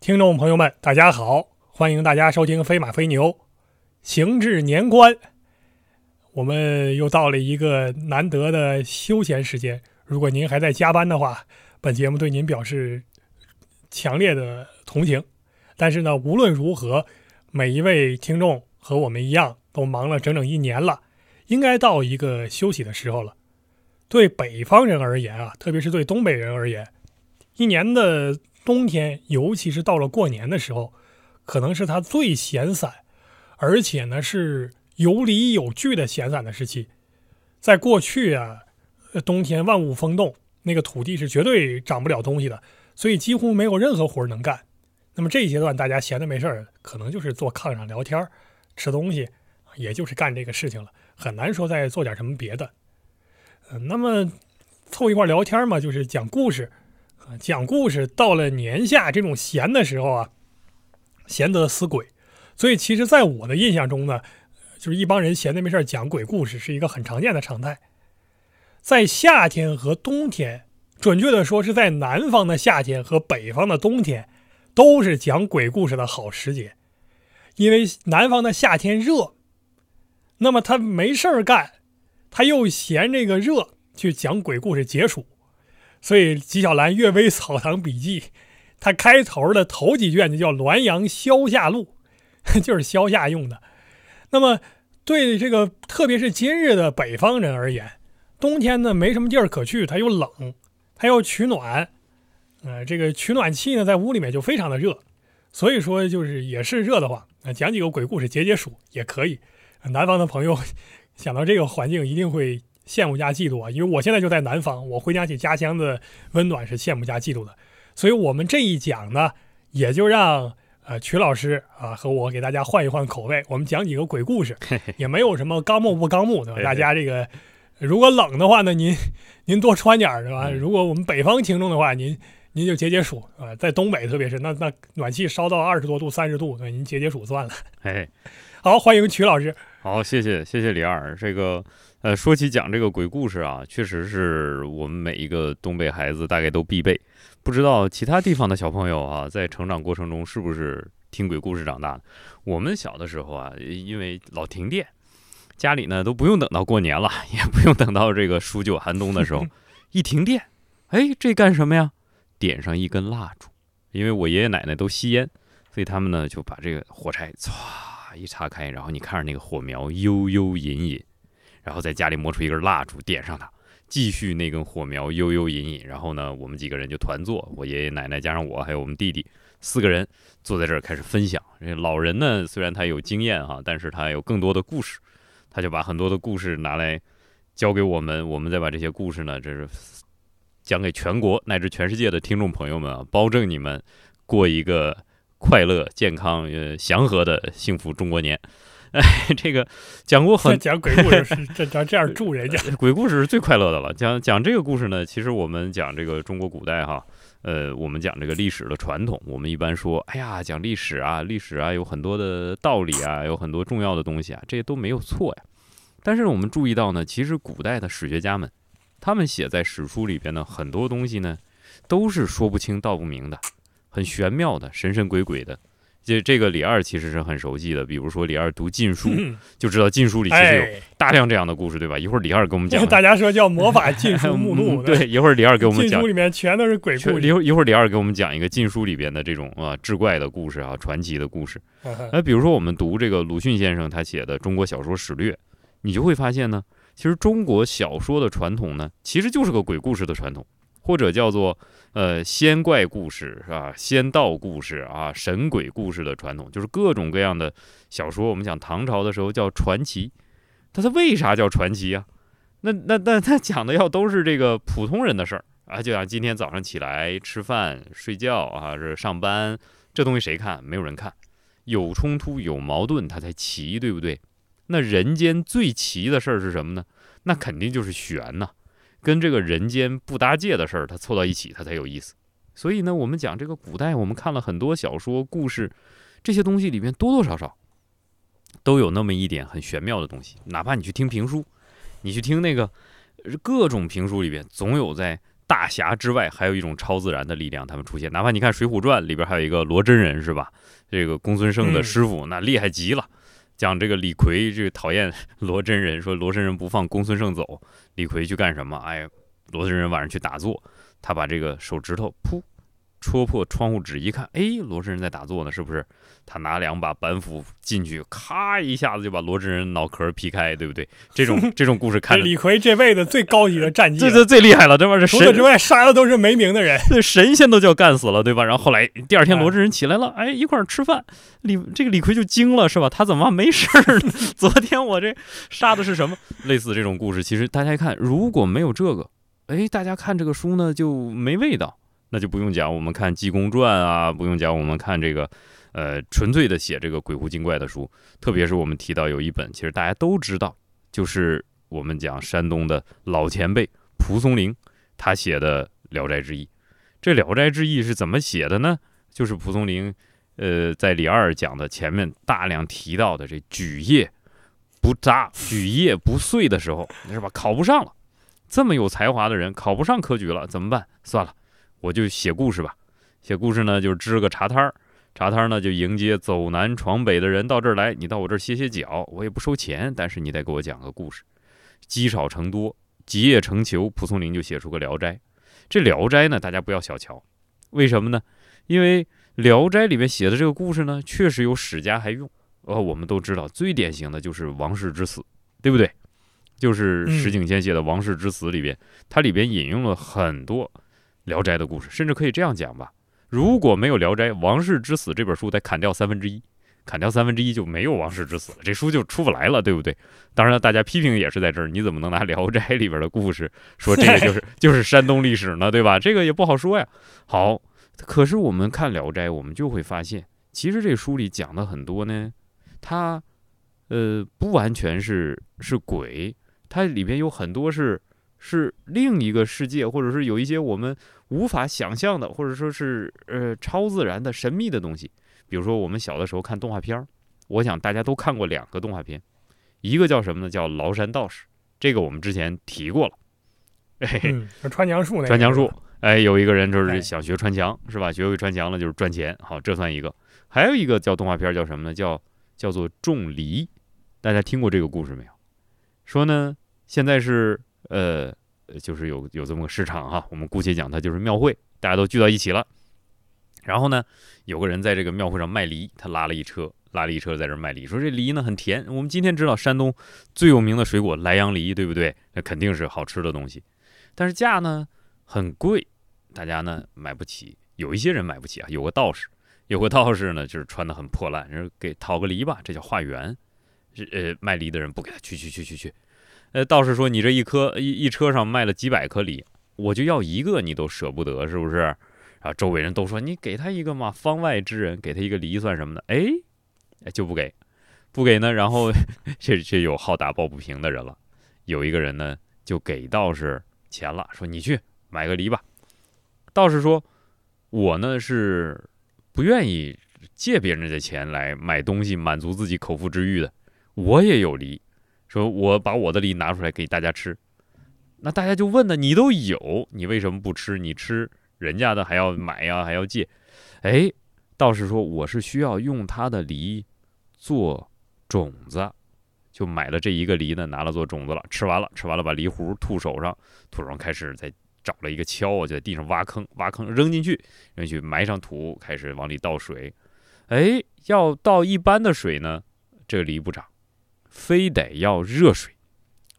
听众朋友们，大家好，欢迎大家收听《飞马飞牛》，行至年关，我们又到了一个难得的休闲时间。如果您还在加班的话，本节目对您表示强烈的同情。但是呢，无论如何，每一位听众和我们一样，都忙了整整一年了，应该到一个休息的时候了。对北方人而言啊，特别是对东北人而言，一年的冬天，尤其是到了过年的时候，可能是他最闲散，而且呢是有理有据的闲散的时期。在过去啊，冬天万物封冻，那个土地是绝对长不了东西的，所以几乎没有任何活能干。那么这一阶段，大家闲的没事儿，可能就是坐炕上聊天、吃东西，也就是干这个事情了，很难说再做点什么别的。嗯，那么凑一块聊天嘛，就是讲故事。啊，讲故事到了年下这种闲的时候啊，闲得死鬼。所以其实，在我的印象中呢，就是一帮人闲的没事讲鬼故事是一个很常见的常态。在夏天和冬天，准确的说是在南方的夏天和北方的冬天。都是讲鬼故事的好时节，因为南方的夏天热，那么他没事儿干，他又嫌这个热，去讲鬼故事解暑。所以纪晓岚《阅微草堂笔记》，他开头的头几卷就叫《滦阳消夏录》，就是消夏用的。那么对这个特别是今日的北方人而言，冬天呢没什么地儿可去，他又冷，他要取暖。呃，这个取暖器呢，在屋里面就非常的热，所以说就是也是热的话。啊，讲几个鬼故事解解暑也可以。南方的朋友想到这个环境，一定会羡慕加嫉妒啊，因为我现在就在南方，我回想起家乡的温暖是羡慕加嫉妒的。所以我们这一讲呢，也就让呃曲老师啊和我给大家换一换口味，我们讲几个鬼故事，也没有什么纲目不纲目，对吧？大家这个如果冷的话呢，您您多穿点儿，是吧？如果我们北方听众的话，您。您就解解暑啊，在东北特别是那那暖气烧到二十多度、三十度，对，您解解暑算了。哎，好，欢迎曲老师。好，谢谢谢谢李二。这个呃，说起讲这个鬼故事啊，确实是我们每一个东北孩子大概都必备。不知道其他地方的小朋友啊，在成长过程中是不是听鬼故事长大的？我们小的时候啊，因为老停电，家里呢都不用等到过年了，也不用等到这个数九寒冬的时候，一停电，哎，这干什么呀？点上一根蜡烛，因为我爷爷奶奶都吸烟，所以他们呢就把这个火柴唰一擦开，然后你看着那个火苗悠悠隐隐，然后在家里摸出一根蜡烛点上它，继续那根火苗悠悠隐隐，然后呢我们几个人就团坐，我爷爷奶奶加上我还有我们弟弟四个人坐在这儿开始分享。这老人呢虽然他有经验哈，但是他有更多的故事，他就把很多的故事拿来教给我们，我们再把这些故事呢这是。讲给全国乃至全世界的听众朋友们啊，保证你们过一个快乐、健康、呃祥和的幸福中国年。哎，这个讲过很讲鬼故事是这这这样助人家，鬼故事是最快乐的了。讲讲这个故事呢，其实我们讲这个中国古代哈，呃，我们讲这个历史的传统，我们一般说，哎呀，讲历史啊，历史啊，有很多的道理啊，有很多重要的东西啊，这些都没有错呀。但是我们注意到呢，其实古代的史学家们。他们写在史书里边呢很多东西呢，都是说不清道不明的，很玄妙的，神神鬼鬼的。这这个李二其实是很熟悉的，比如说李二读《禁书》，就知道《禁书》里其实有大量这样的故事，对吧？一会儿李二给我们讲。大家说叫魔法 《禁书》目录。对，一会儿李二给我们讲。禁书里面全都是鬼故事。一会儿一会儿李二给我们讲一个《禁书》里边的这种啊志怪的故事啊，传奇的故事。那比如说我们读这个鲁迅先生他写的《中国小说史略》，你就会发现呢。其实中国小说的传统呢，其实就是个鬼故事的传统，或者叫做呃仙怪故事是吧？仙道故事啊，神鬼故事的传统，就是各种各样的小说。我们讲唐朝的时候叫传奇，它它为啥叫传奇啊？那那那它讲的要都是这个普通人的事儿啊，就像今天早上起来吃饭、睡觉啊，这上班，这东西谁看？没有人看，有冲突有矛盾，它才奇，对不对？那人间最奇的事儿是什么呢？那肯定就是玄呐，跟这个人间不搭界的事儿，它凑到一起，它才有意思。所以呢，我们讲这个古代，我们看了很多小说、故事，这些东西里面多多少少都有那么一点很玄妙的东西。哪怕你去听评书，你去听那个各种评书里边，总有在大侠之外，还有一种超自然的力量，他们出现。哪怕你看《水浒传》里边还有一个罗真人，是吧？这个公孙胜的师傅，那厉害极了。讲这个李逵，这个讨厌 罗真人，说罗真人不放公孙胜走，李逵去干什么？哎，罗真人晚上去打坐，他把这个手指头噗。戳破窗户纸一看，哎，罗真人在打坐呢，是不是？他拿两把板斧进去，咔一下子就把罗真人脑壳劈开，对不对？这种这种故事看，李逵这辈子最高级的战 绩，这这最厉害了，对吧？这除此之外杀的都是没名的人，这 神仙都叫干死了，对吧？然后后来第二天罗真人起来了，哎，一块儿吃饭，李这个李逵就惊了，是吧？他怎么没事儿呢？昨天我这杀的是什么？类似这种故事，其实大家一看，如果没有这个，哎，大家看这个书呢就没味道。那就不用讲，我们看《济公传》啊，不用讲，我们看这个，呃，纯粹的写这个鬼狐精怪的书。特别是我们提到有一本，其实大家都知道，就是我们讲山东的老前辈蒲松龄他写的《聊斋志异》。这《聊斋志异》是怎么写的呢？就是蒲松龄，呃，在李二讲的前面大量提到的这举业不扎、举业不遂的时候，是吧？考不上了，这么有才华的人考不上科举了，怎么办？算了。我就写故事吧，写故事呢，就支个茶摊儿，茶摊儿呢就迎接走南闯北的人到这儿来，你到我这儿歇歇脚，我也不收钱，但是你得给我讲个故事。积少成多，集腋成裘，蒲松龄就写出个《聊斋》。这《聊斋》呢，大家不要小瞧，为什么呢？因为《聊斋》里面写的这个故事呢，确实有史家还用。哦，我们都知道，最典型的就是王氏之死，对不对？就是石景谦写的《王氏之死》里边，它里边引用了很多。《聊斋》的故事，甚至可以这样讲吧：如果没有《聊斋》，《王氏之死》这本书得砍掉三分之一，砍掉三分之一就没有《王氏之死》了，这书就出不来了，对不对？当然，大家批评也是在这儿，你怎么能拿《聊斋》里边的故事说这个就是 就是山东历史呢？对吧？这个也不好说呀。好，可是我们看《聊斋》，我们就会发现，其实这书里讲的很多呢，它呃不完全是是鬼，它里边有很多是是另一个世界，或者是有一些我们。无法想象的，或者说是呃超自然的神秘的东西，比如说我们小的时候看动画片儿，我想大家都看过两个动画片，一个叫什么呢？叫《崂山道士》，这个我们之前提过了。嗯，穿墙术那穿墙术，哎，有一个人就是想学穿墙，是吧？学会穿墙了就是赚钱，好，这算一个。还有一个叫动画片叫什么呢？叫叫做种梨，大家听过这个故事没有？说呢，现在是呃。就是有有这么个市场哈，我们姑且讲它就是庙会，大家都聚到一起了。然后呢，有个人在这个庙会上卖梨，他拉了一车，拉了一车在这卖梨，说这梨呢很甜。我们今天知道山东最有名的水果莱阳梨，对不对？那肯定是好吃的东西，但是价呢很贵，大家呢买不起。有一些人买不起啊，有个道士，有个道士呢就是穿的很破烂，人给讨个梨吧，这叫化缘。呃，卖梨的人不给他去去去去去。呃，道士说：“你这一颗一一车上卖了几百颗梨，我就要一个，你都舍不得，是不是？”啊，周围人都说：“你给他一个嘛，方外之人给他一个梨算什么的？”哎，就不给，不给呢。然后 这这有好打抱不平的人了。有一个人呢，就给道士钱了，说：“你去买个梨吧。”道士说：“我呢是不愿意借别人的钱来买东西，满足自己口腹之欲的。我也有梨。”说我把我的梨拿出来给大家吃，那大家就问呢，你都有，你为什么不吃？你吃人家的还要买呀，还要借？哎，道士说我是需要用他的梨做种子，就买了这一个梨呢，拿了做种子了。吃完了，吃完了，把梨核吐手上，吐手上开始再找了一个锹，就在地上挖坑，挖坑扔进去，扔进去埋上土，开始往里倒水。哎，要倒一般的水呢，这个梨不长。非得要热水，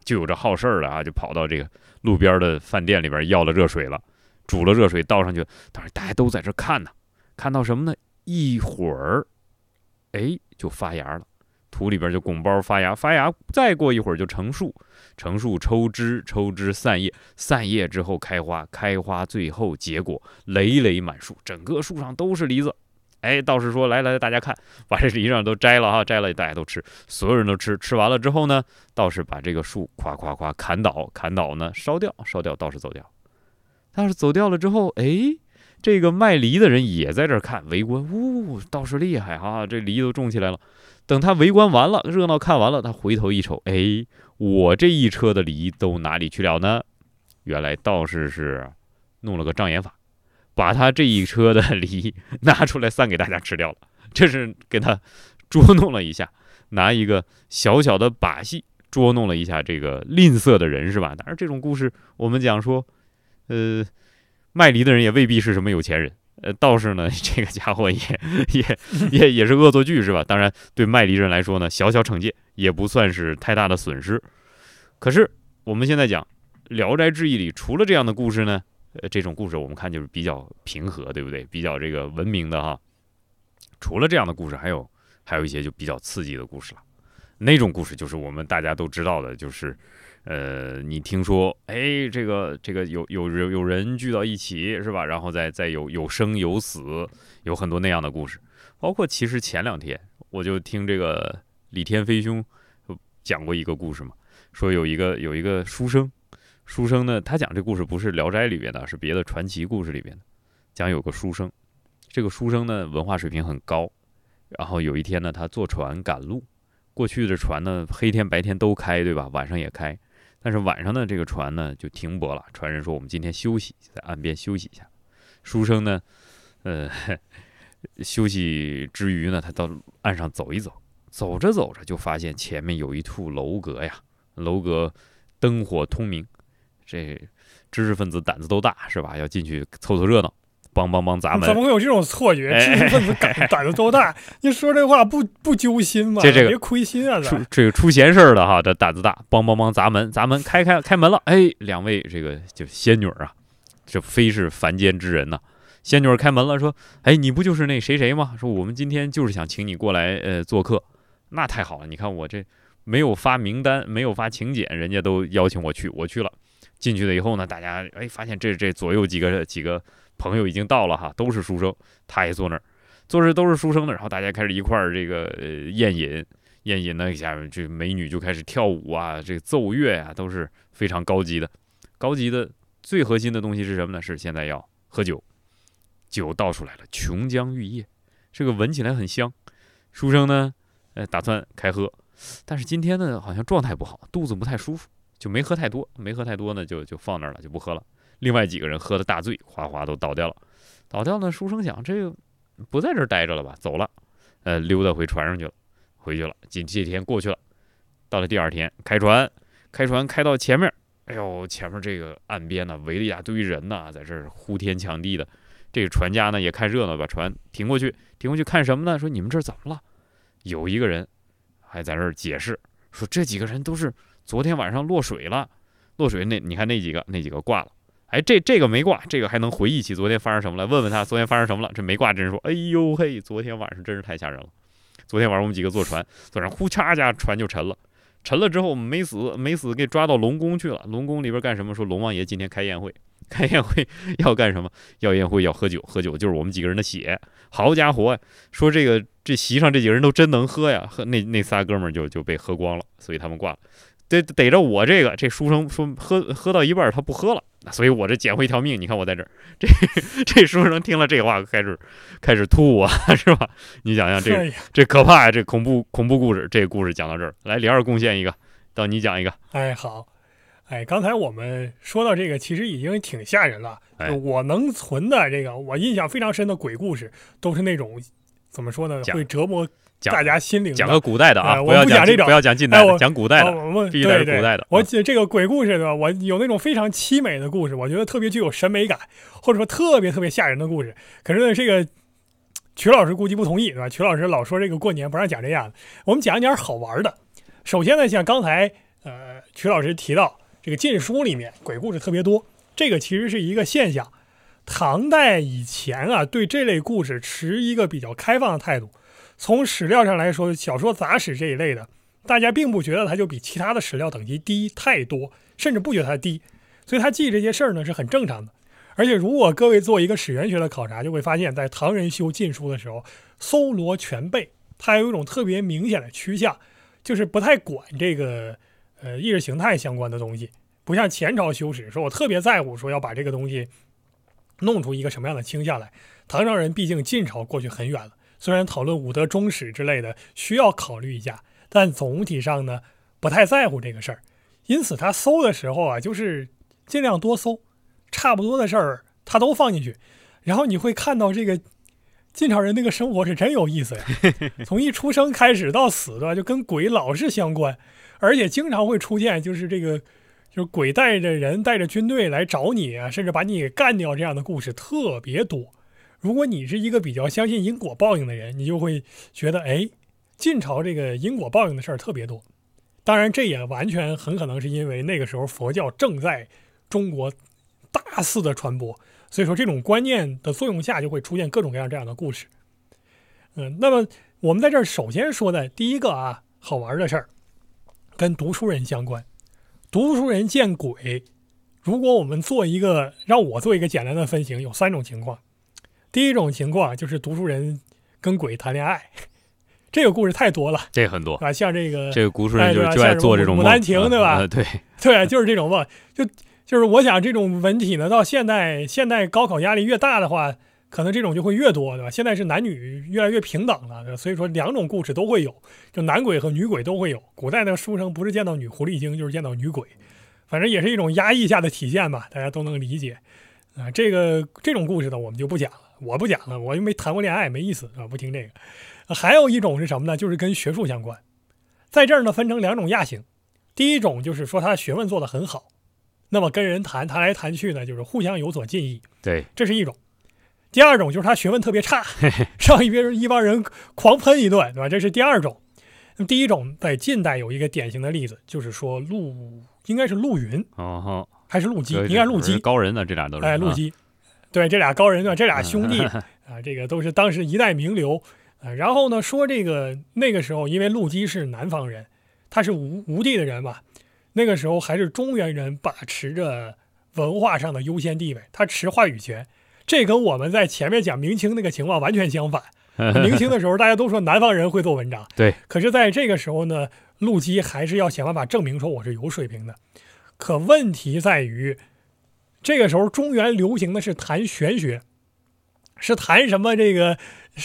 就有这好事儿的啊，就跑到这个路边的饭店里边要了热水了，煮了热水倒上去，当时大家都在这看呢，看到什么呢？一会儿，哎，就发芽了，土里边就拱包发芽，发芽，再过一会儿就成树，成树抽枝，抽枝散叶，散叶之后开花，开花最后结果，累累满树，整个树上都是梨子。哎，道士说：“来来，大家看，把这梨上都摘了哈，摘了大家都吃，所有人都吃。吃完了之后呢，道士把这个树夸夸夸砍倒，砍倒呢烧掉，烧掉，道士走掉。道士走掉了之后，哎，这个卖梨的人也在这看围观。呜，道士厉害哈，这梨都种起来了。等他围观完了，热闹看完了，他回头一瞅，哎，我这一车的梨都哪里去了呢？原来道士是弄了个障眼法，把他这一车的梨 拿出来散给大家吃掉了。这是给他捉弄了一下，拿一个小小的把戏捉弄了一下这个吝啬的人，是吧？当然，这种故事我们讲说，呃，卖梨的人也未必是什么有钱人。呃，倒是呢，这个家伙也 也也也是恶作剧，是吧？当然，对卖梨人来说呢，小小惩戒也不算是太大的损失。可是我们现在讲《聊斋志异》里，除了这样的故事呢，呃，这种故事我们看就是比较平和，对不对？比较这个文明的哈。除了这样的故事，还有还有一些就比较刺激的故事了。那种故事就是我们大家都知道的，就是。呃，你听说，哎，这个这个有有有有人聚到一起是吧？然后再再有有生有死，有很多那样的故事。包括其实前两天我就听这个李天飞兄讲过一个故事嘛，说有一个有一个书生，书生呢，他讲这故事不是《聊斋》里边的，是别的传奇故事里边的。讲有个书生，这个书生呢文化水平很高，然后有一天呢，他坐船赶路，过去的船呢黑天白天都开，对吧？晚上也开。但是晚上呢，这个船呢就停泊了。船人说：“我们今天休息，在岸边休息一下。”书生呢，呃，休息之余呢，他到岸上走一走。走着走着，就发现前面有一处楼阁呀，楼阁灯火通明。这知识分子胆子都大，是吧？要进去凑凑热闹。帮帮帮砸门！怎么会有这种错觉？知识分子胆胆子都大？你说这话不不揪心吗？这这个别亏心啊！出这个出闲事儿的哈，这胆子大！帮帮帮砸门，砸门开开开门了！哎，两位这个就仙女啊，这非是凡间之人呐！仙女开门了，说：“哎，你不就是那谁谁吗？说我们今天就是想请你过来呃做客。那太好了，你看我这没有发名单，没有发请柬，人家都邀请我去，我去了。进去了以后呢，大家哎发现这这左右几个几个。”朋友已经到了哈，都是书生，他也坐那儿，坐着都是书生的，然后大家开始一块儿这个呃宴饮，宴饮呢一下这美女就开始跳舞啊，这奏乐啊都是非常高级的，高级的最核心的东西是什么呢？是现在要喝酒，酒倒出来了，琼浆玉液，这个闻起来很香，书生呢，呃打算开喝，但是今天呢好像状态不好，肚子不太舒服，就没喝太多，没喝太多呢就就放那儿了，就不喝了。另外几个人喝的大醉，哗哗都倒掉了。倒掉呢，书生想这个不在这儿待着了吧？走了，呃，溜达回船上去了，回去了。这这天过去了，到了第二天，开船，开船开到前面，哎呦，前面这个岸边呢，围了一大堆人呐，在这儿呼天抢地的。这个船家呢也看热闹，把船停过去，停过去看什么呢？说你们这儿怎么了？有一个人还在这儿解释说，这几个人都是昨天晚上落水了，落水那你看那几个，那几个挂了。哎，这这个没挂，这个还能回忆起昨天发生什么了？问问他昨天发生什么了？这没挂，真是说，哎呦嘿，昨天晚上真是太吓人了。昨天晚上我们几个坐船，坐上呼嚓家船就沉了，沉了之后没死，没死给抓到龙宫去了。龙宫里边干什么？说龙王爷今天开宴会，开宴会要干什么？要宴会要喝酒，喝酒就是我们几个人的血。好家伙，说这个这席上这几个人都真能喝呀，喝那那仨哥们儿就就被喝光了，所以他们挂了。得逮着我这个这书生说喝喝到一半他不喝了。所以，我这捡回一条命。你看我在这儿，这 这书生听了这话，开始开始吐啊，是吧？你想想，这这可怕呀！这恐怖恐怖故事，这个故事讲到这儿，来李二贡献一个，到你讲一个。哎，好，哎，刚才我们说到这个，其实已经挺吓人了。哎我能存的这个，我印象非常深的鬼故事，都是那种怎么说呢？会折磨。大家心灵讲个古代的啊，我不讲这种，不要讲近代的，讲古代的，必须是古代的。我这个鬼故事对吧？我有那种非常凄美的故事，我觉得特别具有审美感，或者说特别特别吓人的故事。可是呢，这个曲老师估计不同意对吧？曲老师老说这个过年不让讲这样的，我们讲一点好玩的。首先呢，像刚才呃曲老师提到这个禁书里面鬼故事特别多，这个其实是一个现象。唐代以前啊，对这类故事持一个比较开放的态度。从史料上来说，小说杂史这一类的，大家并不觉得它就比其他的史料等级低太多，甚至不觉得它低，所以他记这些事儿呢是很正常的。而且，如果各位做一个史源学的考察，就会发现，在唐人修禁书的时候，搜罗全备，它有一种特别明显的趋向，就是不太管这个呃意识形态相关的东西，不像前朝修史，说我特别在乎说要把这个东西弄出一个什么样的倾向来。唐朝人毕竟晋朝过去很远了。虽然讨论武德忠史之类的需要考虑一下，但总体上呢不太在乎这个事儿，因此他搜的时候啊，就是尽量多搜，差不多的事儿他都放进去，然后你会看到这个晋朝人那个生活是真有意思呀，从一出生开始到死，的？就跟鬼老是相关，而且经常会出现就是这个就是鬼带着人带着军队来找你啊，甚至把你给干掉这样的故事特别多。如果你是一个比较相信因果报应的人，你就会觉得，哎，晋朝这个因果报应的事儿特别多。当然，这也完全很可能是因为那个时候佛教正在中国大肆的传播，所以说这种观念的作用下，就会出现各种各样这样的故事。嗯，那么我们在这儿首先说的第一个啊，好玩的事儿，跟读书人相关。读书人见鬼，如果我们做一个，让我做一个简单的分型，有三种情况。第一种情况就是读书人跟鬼谈恋爱，这个故事太多了，这很多啊，像这个这个读书人就就爱做这种牡丹亭，对吧？对 对，就是这种梦，就就是我想这种文体呢，到现代现代高考压力越大的话，可能这种就会越多，对吧？现在是男女越来越平等了，所以说两种故事都会有，就男鬼和女鬼都会有。古代的书生不是见到女狐狸精，就是见到女鬼，反正也是一种压抑下的体现吧，大家都能理解啊。这个这种故事呢，我们就不讲了。我不讲了，我又没谈过恋爱，没意思啊，不听这个。还有一种是什么呢？就是跟学术相关，在这儿呢分成两种亚型。第一种就是说他学问做得很好，那么跟人谈谈来谈去呢，就是互相有所敬意。对，这是一种。第二种就是他学问特别差，让一边一帮人狂喷一顿，对吧？这是第二种。那么第一种在近代有一个典型的例子，就是说陆应该是陆云，哦，还是陆机？应该是陆机。高人呢，这俩都是。哎，陆机。对，这俩高人呢，这俩兄弟 啊，这个都是当时一代名流啊。然后呢，说这个那个时候，因为陆机是南方人，他是吴吴地的人嘛，那个时候还是中原人把持着文化上的优先地位，他持话语权。这跟我们在前面讲明清那个情况完全相反。明清的时候，大家都说南方人会做文章，对。可是在这个时候呢，陆机还是要想办法证明说我是有水平的。可问题在于。这个时候，中原流行的是谈玄学，是谈什么这个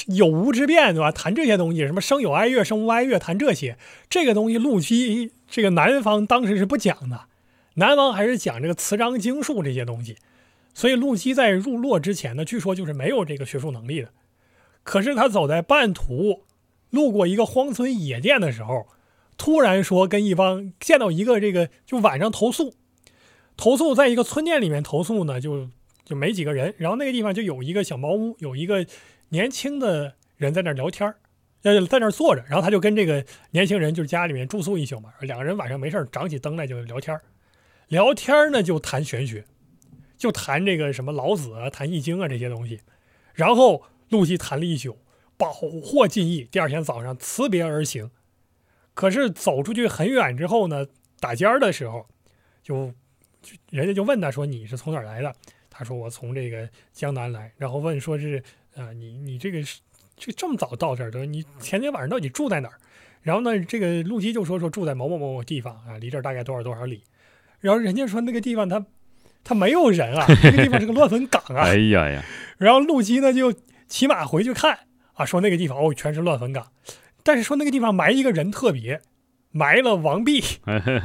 有无之变，对吧？谈这些东西，什么生有哀乐，生无哀乐，谈这些。这个东西，陆机这个南方当时是不讲的，南方还是讲这个词章经术这些东西。所以，陆机在入洛之前呢，据说就是没有这个学术能力的。可是他走在半途，路过一个荒村野店的时候，突然说跟一帮见到一个这个，就晚上投宿。投诉在一个村店里面投诉呢，就就没几个人。然后那个地方就有一个小茅屋，有一个年轻的人在那聊天儿，呃，在那坐着。然后他就跟这个年轻人就是家里面住宿一宿嘛，两个人晚上没事儿长起灯来就聊天儿。聊天呢就谈玄学，就谈这个什么老子啊、谈易经啊这些东西。然后陆续谈了一宿，饱获尽意。第二天早上辞别而行。可是走出去很远之后呢，打尖儿的时候就。人家就问他说：“你是从哪儿来的？”他说：“我从这个江南来。”然后问说是：“啊，你你这个是这这么早到这儿的？你前天晚上到底住在哪儿？”然后呢，这个陆基就说：“说住在某某某某地方啊，离这儿大概多少多少里。”然后人家说：“那个地方他他没有人啊，那个地方是个乱坟岗啊。”哎呀呀！然后陆基呢就骑马回去看啊，说那个地方哦全是乱坟岗，但是说那个地方埋一个人特别。埋了王弼，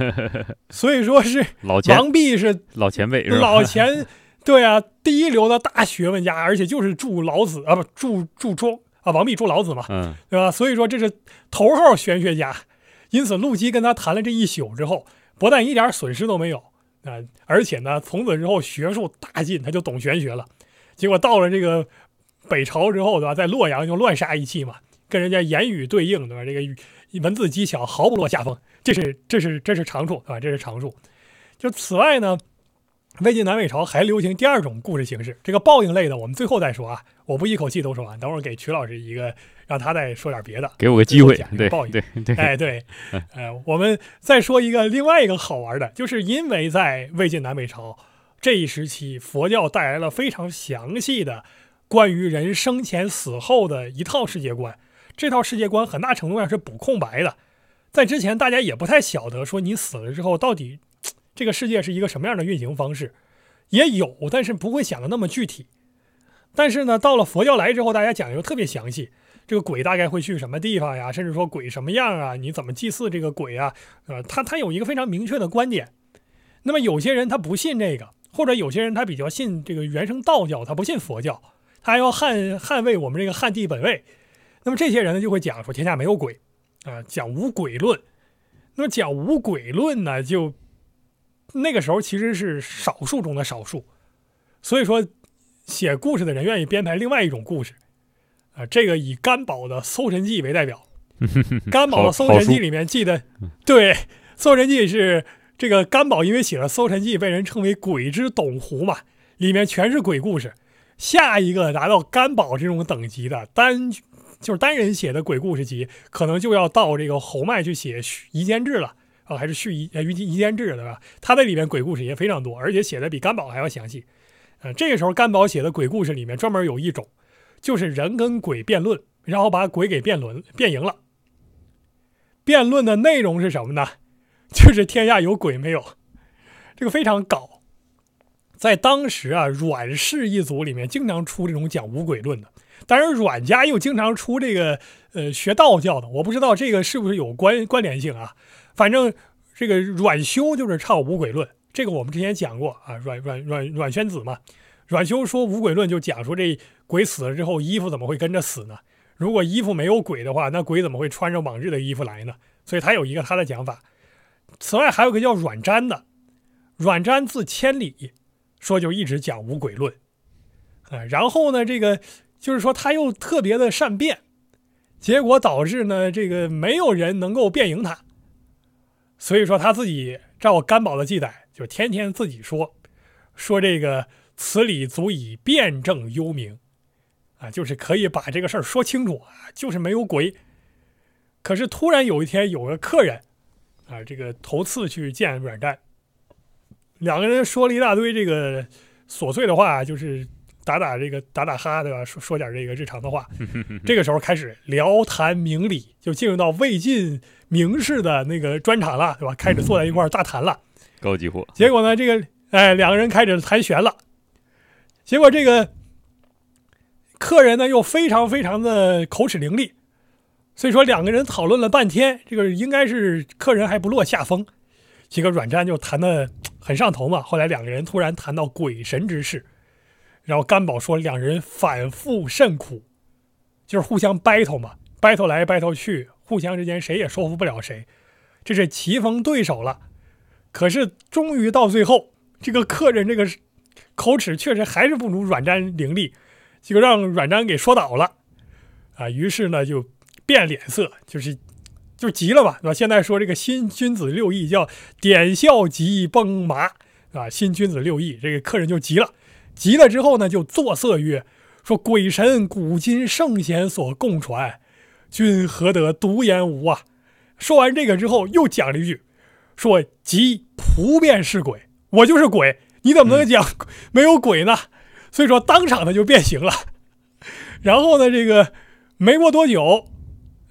所以说是王弼是老前辈，老前 对啊，第一流的大学问家，而且就是助老子啊，不助助庄啊，王弼助老子嘛，嗯，对吧？所以说这是头号玄学家，因此陆基跟他谈了这一宿之后，不但一点损失都没有啊，而且呢，从此之后学术大进，他就懂玄学了。结果到了这个北朝之后，对吧？在洛阳就乱杀一气嘛，跟人家言语对应，对吧？这个。文字技巧毫不落下风，这是这是这是长处啊，这是长处。就此外呢，魏晋南北朝还流行第二种故事形式，这个报应类的，我们最后再说啊，我不一口气都说完，等会儿给曲老师一个，让他再说点别的，给我个机会对报应。对对，哎对，呃，我们再说一个另外一个好玩的，就是因为在魏晋南北朝这一时期，佛教带来了非常详细的关于人生前死后的一套世界观。这套世界观很大程度上是补空白的，在之前大家也不太晓得说你死了之后到底这个世界是一个什么样的运行方式，也有，但是不会想的那么具体。但是呢，到了佛教来之后，大家讲究特别详细，这个鬼大概会去什么地方呀，甚至说鬼什么样啊，你怎么祭祀这个鬼啊？呃，他他有一个非常明确的观点。那么有些人他不信这个，或者有些人他比较信这个原生道教，他不信佛教，他要捍捍卫我们这个汉地本位。那么这些人呢，就会讲说天下没有鬼啊，讲无鬼论。那么讲无鬼论呢，就那个时候其实是少数中的少数。所以说，写故事的人愿意编排另外一种故事啊。这个以甘宝的《搜神记》为代表，甘宝的《搜神记》里面记得，对，《搜神记》是这个甘宝因为写了《搜神记》，被人称为“鬼之董狐”嘛，里面全是鬼故事。下一个达到甘宝这种等级的单就是单人写的鬼故事集，可能就要到这个侯麦去写《夷坚志》了啊，还是《续夷呃夷夷坚志》对吧？他在里面鬼故事也非常多，而且写的比甘宝还要详细。呃，这个时候甘宝写的鬼故事里面专门有一种，就是人跟鬼辩论，然后把鬼给辩论辩赢了。辩论的内容是什么呢？就是天下有鬼没有，这个非常搞。在当时啊，阮氏一族里面经常出这种讲无鬼论的，当然阮家又经常出这个呃学道教的，我不知道这个是不是有关关联性啊？反正这个阮修就是唱无鬼论。这个我们之前讲过啊，阮阮阮阮宣子嘛，阮修说无鬼论就讲说这鬼死了之后衣服怎么会跟着死呢？如果衣服没有鬼的话，那鬼怎么会穿着往日的衣服来呢？所以他有一个他的讲法。此外还有个叫阮瞻的，阮瞻字千里，说就一直讲无鬼论，啊，然后呢这个就是说他又特别的善变，结果导致呢这个没有人能够辩赢他，所以说他自己照甘宝的记载。就天天自己说，说这个此理足以辩证幽冥，啊，就是可以把这个事儿说清楚啊，就是没有鬼。可是突然有一天有个客人，啊，这个头次去见阮瞻，两个人说了一大堆这个琐碎的话，就是打打这个打打哈，对吧？说说点这个日常的话。这个时候开始聊谈明理，就进入到魏晋名士的那个专场了，对吧？开始坐在一块大谈了。高级货，结果呢？这个哎，两个人开始谈玄了。结果这个客人呢又非常非常的口齿伶俐，所以说两个人讨论了半天，这个应该是客人还不落下风。这个阮瞻就谈的很上头嘛。后来两个人突然谈到鬼神之事，然后甘宝说两人反复甚苦，就是互相 battle 嘛，battle 来 battle 去，互相之间谁也说服不了谁，这是棋逢对手了。可是，终于到最后，这个客人这个口齿确实还是不如阮瞻伶俐，就让阮瞻给说倒了，啊，于是呢就变脸色，就是就急了吧，对吧？现在说这个新君子六艺叫点笑即崩麻，啊，新君子六艺，这个客人就急了，急了之后呢，就作色曰：“说鬼神古今圣贤所共传，君何得独言无啊？”说完这个之后，又讲了一句。说即普遍是鬼，我就是鬼，你怎么能讲没有鬼呢？所以说当场他就变形了。然后呢，这个没过多久，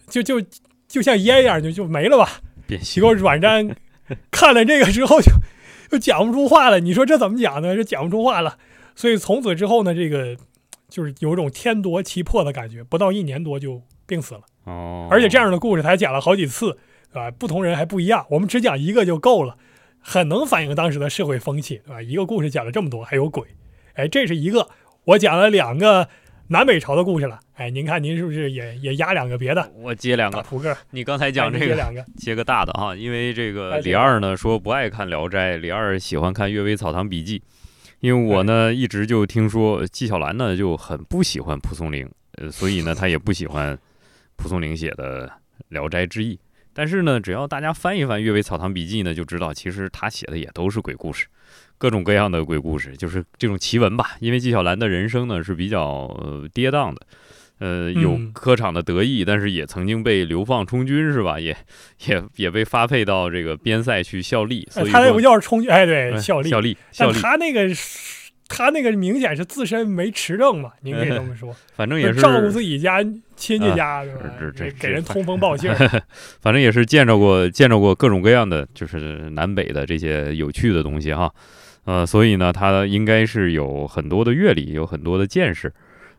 就就就像烟一样，就就没了吧。结果阮瞻 看了这个之后，就就讲不出话了。你说这怎么讲呢？这讲不出话了。所以从此之后呢，这个就是有一种天夺其魄的感觉，不到一年多就病死了。哦。而且这样的故事他还讲了好几次。啊，不同人还不一样，我们只讲一个就够了，很能反映当时的社会风气，对吧？一个故事讲了这么多，还有鬼，哎，这是一个，我讲了两个南北朝的故事了，哎，您看您是不是也也压两个别的？我接两个，扑克。你刚才讲这个，接两个，接个大的哈，因为这个李二呢说不爱看《聊斋》，李二喜欢看《阅微草堂笔记》，因为我呢一直就听说纪晓岚呢就很不喜欢蒲松龄，呃，所以呢他也不喜欢蒲松龄写的《聊斋志异》。但是呢，只要大家翻一翻《阅微草堂笔记》呢，就知道其实他写的也都是鬼故事，各种各样的鬼故事，就是这种奇闻吧。因为纪晓岚的人生呢是比较跌宕的，呃，有科场的得意，但是也曾经被流放充军，是吧？也也也被发配到这个边塞去效力。所以他那不叫充军，哎，对，效力，效力，但他那个。他那个明显是自身没持证嘛，您可以这么说。反正也是照顾自己家亲戚家，是吧？给人通风报信。反正也是见着过见着过各种各样的，就是南北的这些有趣的东西哈。呃，所以呢，他应该是有很多的阅历，有很多的见识。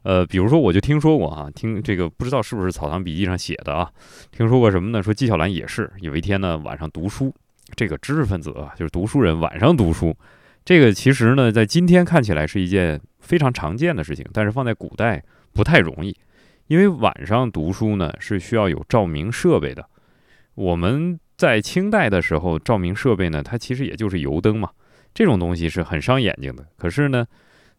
呃，比如说，我就听说过啊，听这个不知道是不是《草堂笔记》上写的啊？听说过什么呢？说纪晓岚也是有一天呢，晚上读书，这个知识分子啊，就是读书人，晚上读书。这个其实呢，在今天看起来是一件非常常见的事情，但是放在古代不太容易，因为晚上读书呢是需要有照明设备的。我们在清代的时候，照明设备呢，它其实也就是油灯嘛，这种东西是很伤眼睛的。可是呢，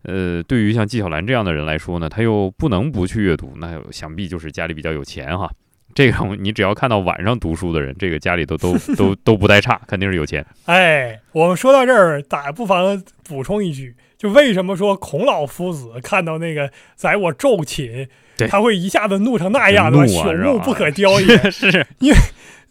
呃，对于像纪晓岚这样的人来说呢，他又不能不去阅读，那想必就是家里比较有钱哈。这种你只要看到晚上读书的人，这个家里都都 都都不带差，肯定是有钱。哎，我们说到这儿，大不妨补充一句，就为什么说孔老夫子看到那个宰我昼寝，他会一下子怒成那样的朽木不可雕 也？是因为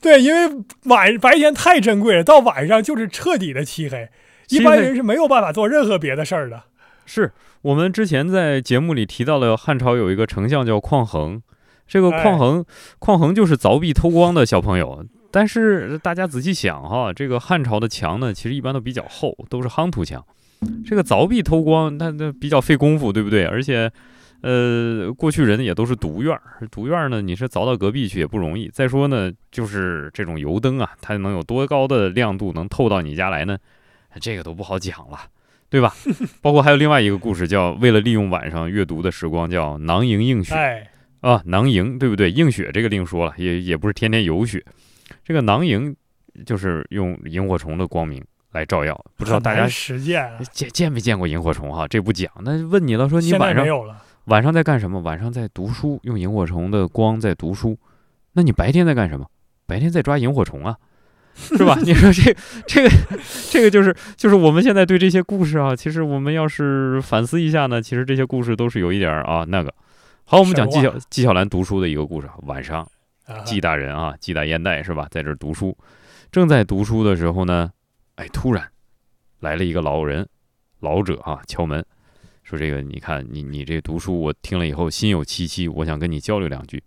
对，因为晚白天太珍贵了，到晚上就是彻底的漆黑，一般人是没有办法做任何别的事儿的。是我们之前在节目里提到了汉朝有一个丞相叫匡衡。这个匡衡，匡衡就是凿壁偷光的小朋友。但是大家仔细想哈，这个汉朝的墙呢，其实一般都比较厚，都是夯土墙。这个凿壁偷光，那那比较费功夫，对不对？而且，呃，过去人也都是独院儿，独院儿呢，你是凿到隔壁去也不容易。再说呢，就是这种油灯啊，它能有多高的亮度能透到你家来呢？这个都不好讲了，对吧？包括还有另外一个故事，叫为了利用晚上阅读的时光，叫囊萤映雪。啊，囊萤对不对？映雪这个另说了，也也不是天天有雪。这个囊萤就是用萤火虫的光明来照耀，不知道大家实践见见没见过萤火虫哈？这不讲，那问你了，说你晚上晚上在干什么？晚上在读书，用萤火虫的光在读书。那你白天在干什么？白天在抓萤火虫啊，是吧？你说这这个这个就是就是我们现在对这些故事啊，其实我们要是反思一下呢，其实这些故事都是有一点啊那个。好，我们讲纪晓纪晓岚读书的一个故事。晚上，纪大人啊，纪大烟袋是吧，在这读书，正在读书的时候呢，哎，突然来了一个老人，老者啊，敲门，说：“这个，你看你你这读书，我听了以后心有戚戚，我想跟你交流两句。”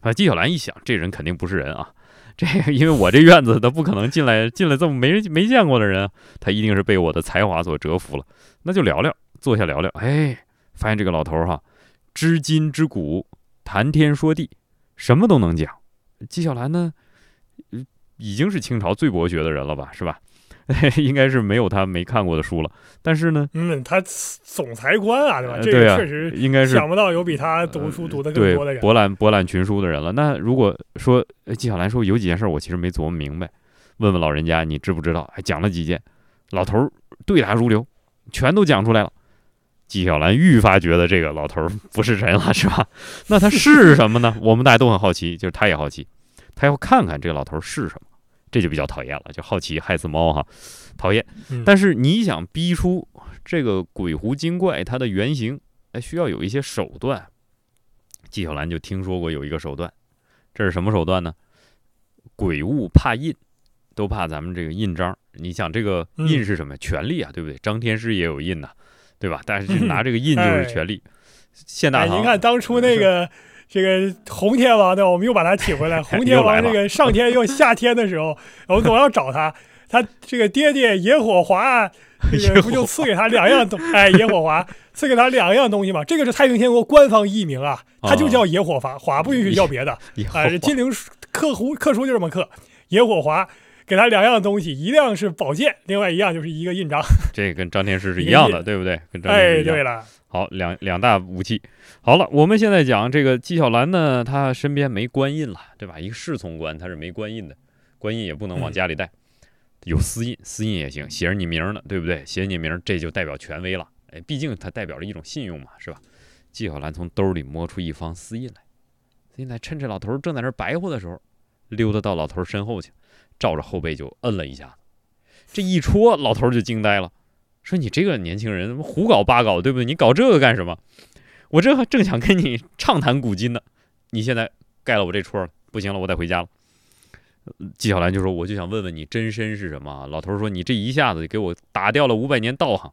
啊，纪晓岚一想，这人肯定不是人啊，这因为我这院子他不可能进来进来这么没人没见过的人，他一定是被我的才华所折服了。那就聊聊，坐下聊聊。哎，发现这个老头哈。知今知古，谈天说地，什么都能讲。纪晓岚呢，已经是清朝最博学的人了吧，是吧？应该是没有他没看过的书了。但是呢，嗯，他总裁官啊，对吧？这个确实应该是想不到有比他读书读的更多的人，博览博览群书的人了。那如果说纪晓岚说有几件事我其实没琢磨明白，问问老人家，你知不知道？还讲了几件，老头儿对答如流，全都讲出来了。纪晓岚愈发觉得这个老头儿不是人了，是吧？那他是什么呢？我们大家都很好奇，就是他也好奇，他要看看这个老头儿是什么，这就比较讨厌了，就好奇害死猫哈，讨厌。但是你想逼出这个鬼狐精怪它的原型，哎，需要有一些手段。纪晓岚就听说过有一个手段，这是什么手段呢？鬼物怕印，都怕咱们这个印章。你想这个印是什么？权力啊，对不对？张天师也有印呐。对吧？但是 拿这个印就是权力。谢大唐，您看当初那个这个红天王呢，我们又把他请回来。红天王这个上天又下天的时候，我们总要找他。他这个爹爹野火华，这个 不就赐给他两样东？哎，野火华赐给他两样东西嘛。这个是太平天国官方译名啊，他就叫野火华，华不允许叫别的。哎，这金陵刻书刻书就这么刻，野火华。给他两样东西，一样是宝剑，另外一样就是一个印章。这跟张天师是一样的，对不对？跟张天师一样。哎，对了，好，两两大武器。好了，我们现在讲这个纪晓岚呢，他身边没官印了，对吧？一个侍从官，他是没官印的，官印也不能往家里带。有私印，私印也行，写着你名的，对不对？写你名，这就代表权威了。哎，毕竟它代表着一种信用嘛，是吧？纪晓岚从兜里摸出一方私印来，现在趁这老头正在那白活的时候，溜达到老头身后去。照着后背就摁了一下，这一戳，老头就惊呆了，说：“你这个年轻人怎么胡搞八搞，对不对？你搞这个干什么？我这正想跟你畅谈古今呢，你现在盖了我这戳了，不行了，我得回家了。”纪晓岚就说：“我就想问问你真身是什么？”老头说：“你这一下子给我打掉了五百年道行。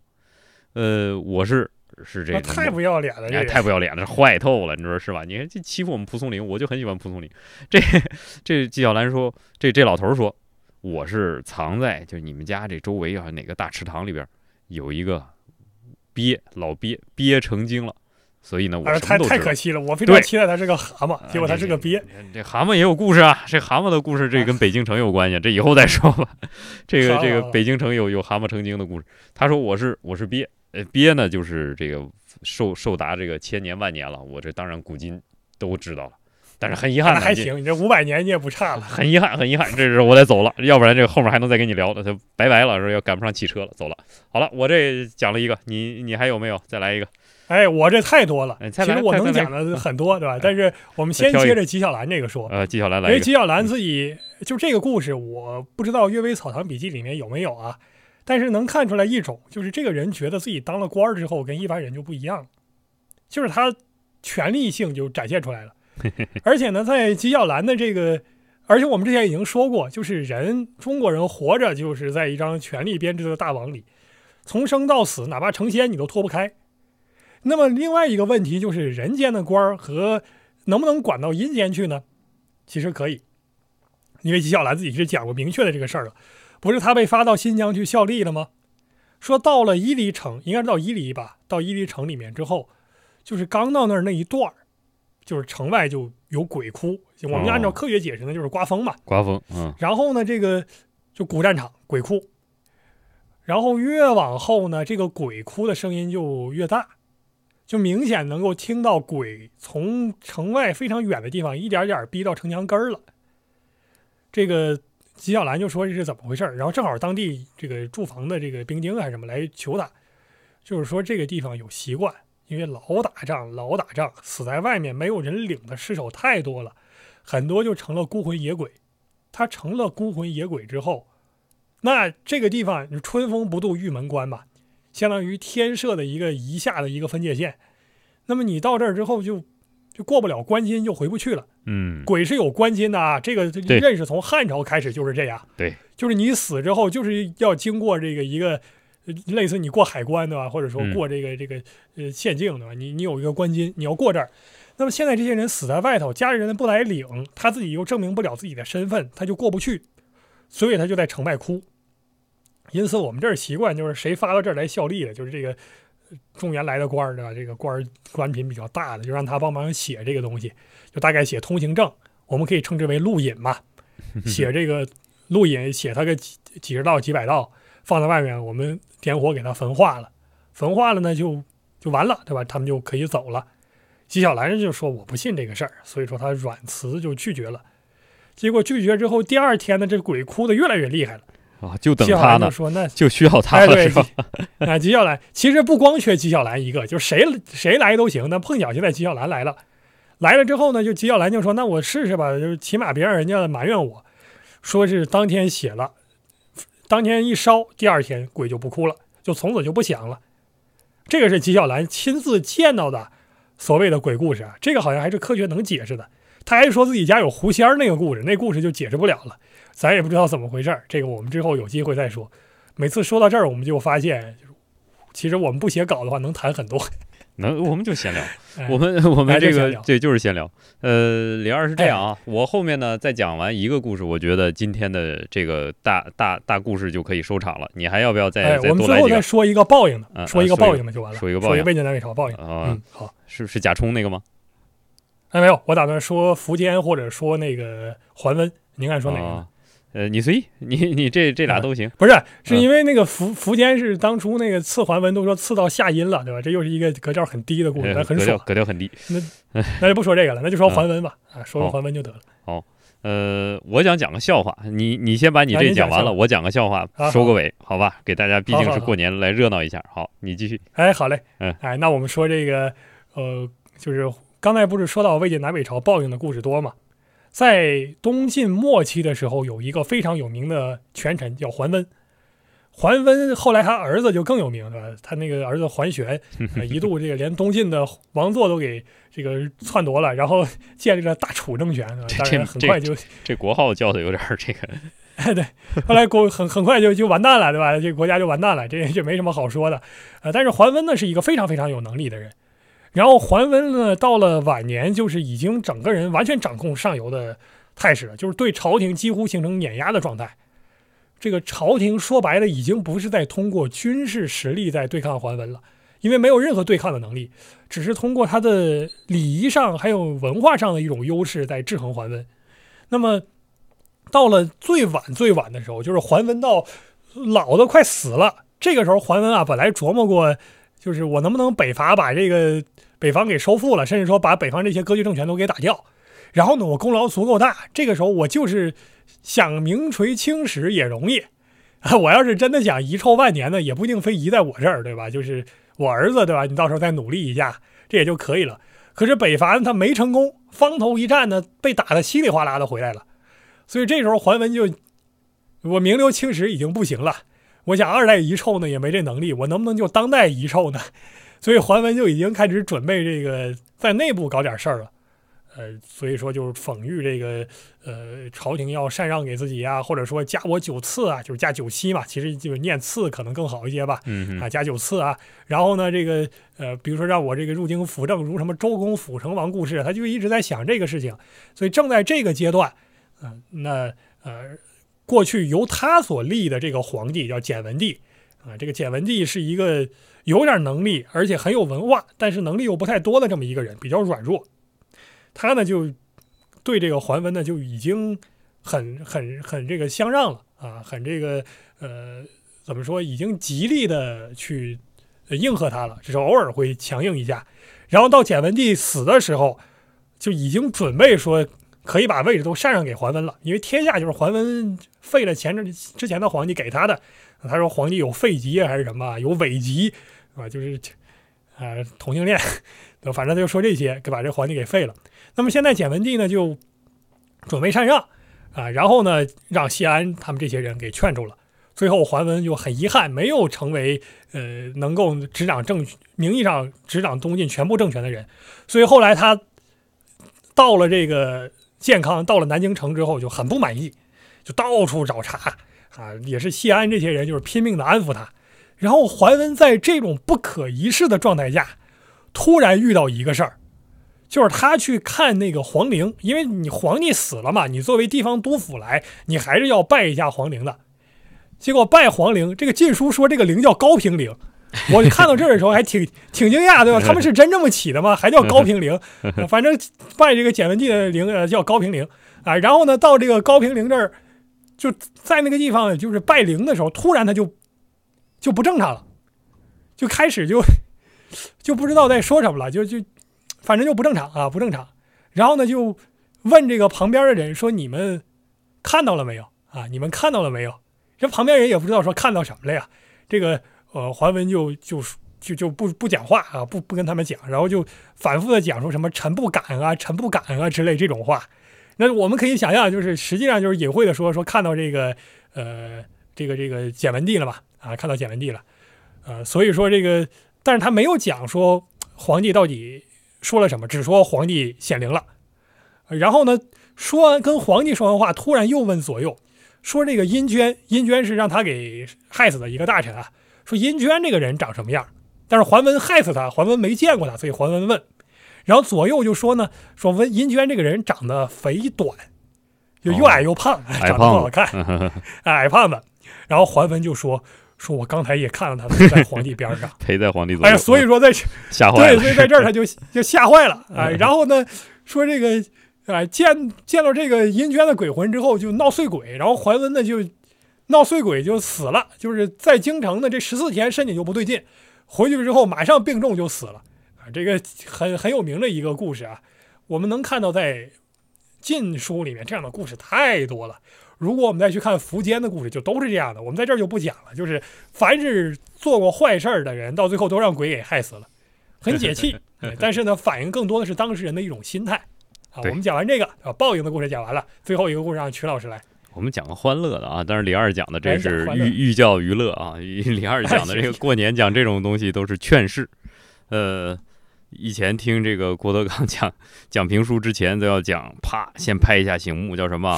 呃，我是是这个太不要脸了，哎，太不要脸了，坏透了，你说是吧？你看这欺负我们蒲松龄，我就很喜欢蒲松龄。这这纪晓岚说，这这老头说。”我是藏在就你们家这周围啊哪个大池塘里边，有一个鳖老鳖鳖成精了，所以呢，我哎，太可惜了，我非常期待他是个蛤蟆，结果他是个鳖。这蛤蟆也有故事啊，这蛤蟆的故事这跟北京城有关系，这以后再说吧。这个这个北京城有有蛤蟆成精的故事。他说我是我是鳖，呃鳖呢就是这个受受达这个千年万年了，我这当然古今都知道了，但是很遗憾还行，你这五百年你也不差了。很遗憾，很遗憾，这是我得走了，要不然这个后面还能再跟你聊的，就拜拜了，说要赶不上汽车了，走了。好了，我这讲了一个，你你还有没有？再来一个。哎，我这太多了，其实我能讲的很多，对吧？但是我们先接着纪晓岚这个说，呃，纪晓岚因为来一个。纪晓岚自己就这个故事，我不知道《阅微草堂笔记》里面有没有啊，但是能看出来一种，就是这个人觉得自己当了官儿之后跟一般人就不一样了，就是他权力性就展现出来了，而且呢，在纪晓岚的这个，而且我们之前已经说过，就是人中国人活着就是在一张权力编织的大网里，从生到死，哪怕成仙你都脱不开。那么另外一个问题就是人间的官儿和能不能管到阴间去呢？其实可以，因为纪晓岚自己是讲过明确的这个事儿了，不是他被发到新疆去效力了吗？说到了伊犁城，应该是到伊犁吧，到伊犁城里面之后，就是刚到那儿那一段儿，就是城外就有鬼哭，我们就按照科学解释呢，就是刮风嘛。刮风，嗯，然后呢，这个就古战场鬼哭，然后越往后呢，这个鬼哭的声音就越大，就明显能够听到鬼从城外非常远的地方一点点逼到城墙根儿了。这个纪晓岚就说这是怎么回事儿，然后正好当地这个驻防的这个兵丁还是什么来求他，就是说这个地方有习惯，因为老打仗老打仗，死在外面没有人领的尸首太多了，很多就成了孤魂野鬼。他成了孤魂野鬼之后，那这个地方春风不度玉门关嘛，相当于天设的一个夷夏的一个分界线。那么你到这儿之后就就过不了关津，就回不去了。嗯，鬼是有关津的啊，这个认识从汉朝开始就是这样。对，就是你死之后，就是要经过这个一个呃类似你过海关对吧，或者说嗯过这个、这个呃县境对吧？你你有一个关津，你要过这儿。那么现在这些人死在外头，家里人不来领，他自己又证明不了自己的身份，他就过不去，所以他就在城外哭。因此，我们这儿习惯就是谁发到这儿来效力的，就是这个呃中原来的官儿对吧？这个官儿官品比较大的，就让他帮忙写这个东西，就大概写通行证，我们可以称之为路引嘛。写这个路引，写他个几几十道、几百道，放在外面，我们点火给他焚化了，焚化了呢就就完了，对吧？他们就可以走了。纪晓岚就说我不信这个事儿，所以说他软辞就拒绝了。结果拒绝之后，第二天呢，这鬼哭的越来越厉害了。啊，就等他呢，就说：“那就需要他哎，了，对是吧？，啊，纪晓岚其实不光缺纪晓岚一个，就谁谁来都行。那碰巧现在纪晓岚来了，来了之后呢，就纪晓岚就说：“那我试试吧，就是起码别让人家埋怨我，说是当天写了，当天一烧，第二天鬼就不哭了，就从此就不响了。”这个是纪晓岚亲自见到的所谓的鬼故事啊，这个好像还是科学能解释的。他还说自己家有狐仙儿那个故事，那故事就解释不了了，咱也不知道怎么回事儿。这个我们之后有机会再说。每次说到这儿，我们就发现，其实我们不写稿的话，能谈很多。能，我们就闲聊。哎我们我们这个对就是闲聊。呃，李二是这样啊，我后面呢再讲完一个故事，我觉得今天的这个大大大故事就可以收场了。你还要不要再哎，再我们最后？再说一个报应的，嗯说一个报应的就完了。说一个报应说一个魏晋南北朝报应。啊嗯，，好。是是贾充那个吗？哎，没有，我打算说苻坚或者说那个桓温，您看说哪个呃，你随意，你你这这俩都行。不是，是嗯因为那个苻苻坚是当初那个刺桓温都说刺到下阴了，对吧？这又是一个格调很低的故事，很爽。格调很低。那 那就不说这个了，那就说桓温吧。啊，说说好桓温就得了。好呃，我想讲个笑话，你你先把你这讲讲完了，我讲个笑话啊收个尾，好吧？给大家毕竟是过年来热闹一下。好，你继续。哎，好嘞。嗯哎，那我们说这个，呃，就是刚才不是说到魏晋南北朝报应的故事多嘛？在东晋末期的时候，有一个非常有名的权臣叫桓温。桓温后来他儿子就更有名，了？他那个儿子桓玄，呃一度这个连东晋的王座都给这个篡夺了，然后建立了大楚政权？当然很快就这国号叫的有点这个，哎，对，后来国很很快就就完蛋了，对吧？这个国家就完蛋了，这这没什么好说的。呃，但是桓温呢是一个非常非常有能力的人，然后桓温呢到了晚年，就是已经整个人完全掌控上游的态势了，就是对朝廷几乎形成碾压的状态。这个朝廷说白了，已经不是在通过军事实力在对抗桓温了，因为没有任何对抗的能力，只是通过他的礼仪上还有文化上的一种优势在制衡桓温。那么到了最晚最晚的时候，就是桓温到老的快死了，这个时候桓温啊，本来琢磨过，就是我能不能北伐把这个北方给收复了，甚至说把北方这些割据政权都给打掉。然后呢，我功劳足够大，这个时候我就是想名垂青史也容易。我要是真的想遗臭万年呢，也不一定非遗在我这儿，对吧？就是我儿子，对吧？你到时候再努力一下，这也就可以了。可是北伐他没成功，方头一战呢，被打得稀里哗啦的回来了。所以这时候桓温就，我名留青史已经不行了。我想二代遗臭呢也没这能力，我能不能就当代遗臭呢？所以桓温就已经开始准备这个在内部搞点事儿了。呃，所以说就是讽喻这个，呃，朝廷要禅让给自己啊，或者说加我九次啊，就是加九七嘛，其实就是念次可能更好一些吧，嗯啊，加九次啊，然后呢，这个呃，比如说让我这个入京辅政，如什么周公辅成王故事，他就一直在想这个事情，所以正在这个阶段，嗯，那呃，过去由他所立的这个皇帝叫简文帝，啊，这个简文帝是一个有点能力，而且很有文化，但是能力又不太多的这么一个人，比较软弱。他呢就对这个桓温呢就已经很很很这个相让了啊，很这个呃怎么说，已经极力的去应和他了，只是偶尔会强硬一下。然后到简文帝死的时候，就已经准备说可以把位置都禅让给桓温了，因为天下就是桓温废了前之前的皇帝给他的。他说皇帝有废疾还是什么，有伪疾啊，就是啊同性恋，反正他就说这些，给把这皇帝给废了。那么现在简文帝呢就准备禅让啊，然后呢让谢安他们这些人给劝住了。最后桓温就很遗憾没有成为呃能够执掌政名义上执掌东晋全部政权的人，所以后来他到了这个健康，到了南京城之后就很不满意，就到处找茬啊，也是谢安这些人就是拼命的安抚他。然后桓温在这种不可一世的状态下，突然遇到一个事儿。就是他去看那个皇陵，因为你皇帝死了嘛，你作为地方督府来，你还是要拜一下皇陵的。结果拜皇陵，这个晋书说这个陵叫高平陵，我看到这儿的时候还挺挺惊讶，对吧？他们是真这么起的吗？还叫高平陵？反正拜这个简文帝的陵呃叫高平陵啊。然后呢，到这个高平陵这儿，就在那个地方就是拜陵的时候，突然他就就不正常了，就开始就就不知道在说什么了，就就。反正就不正常啊，不正常。然后呢，就问这个旁边的人说：“你们看到了没有啊？你们看到了没有？”这旁边人也不知道说看到什么了呀。这个呃，桓温就就就就不不讲话啊，不不跟他们讲，然后就反复的讲说什么“臣不敢啊，臣不敢啊”之类这种话。那我们可以想象，就是实际上就是隐晦的说说看到这个呃这个这个简文帝了嘛啊，看到简文帝了，呃，所以说这个，但是他没有讲说皇帝到底。说了什么？只说皇帝显灵了，然后呢，说完跟皇帝说完话，突然又问左右，说这个殷娟，殷娟是让他给害死的一个大臣啊。说殷娟这个人长什么样？但是桓温害死他，桓温没见过他，所以桓温问。然后左右就说呢，说温殷娟这个人长得肥短，就又矮又胖，长得不好看，矮胖子。然后桓温就说。说，我刚才也看到他在皇帝边上，陪在皇帝左右。哎呀，所以说在 吓坏了，对，所以在这儿他就就吓坏了啊。然后呢，说这个啊，见见到这个阴娟的鬼魂之后就闹碎鬼，然后桓温呢就闹碎鬼就死了，就是在京城的这十四天身体就不对劲，回去之后马上病重就死了啊。这个很很有名的一个故事啊，我们能看到在《晋书》里面这样的故事太多了。如果我们再去看苻坚的故事，就都是这样的。我们在这儿就不讲了。就是凡是做过坏事儿的人，到最后都让鬼给害死了，很解气。但是呢，反映更多的是当事人的一种心态啊。我们讲完这个啊，报应的故事讲完了，最后一个故事让曲老师来。我们讲个欢乐的啊，但是李二讲的这是寓寓教于乐啊。李二讲的这个过年讲这种东西都是劝世，呃。以前听这个郭德纲讲讲评书之前都要讲，啪，先拍一下醒目，叫什么？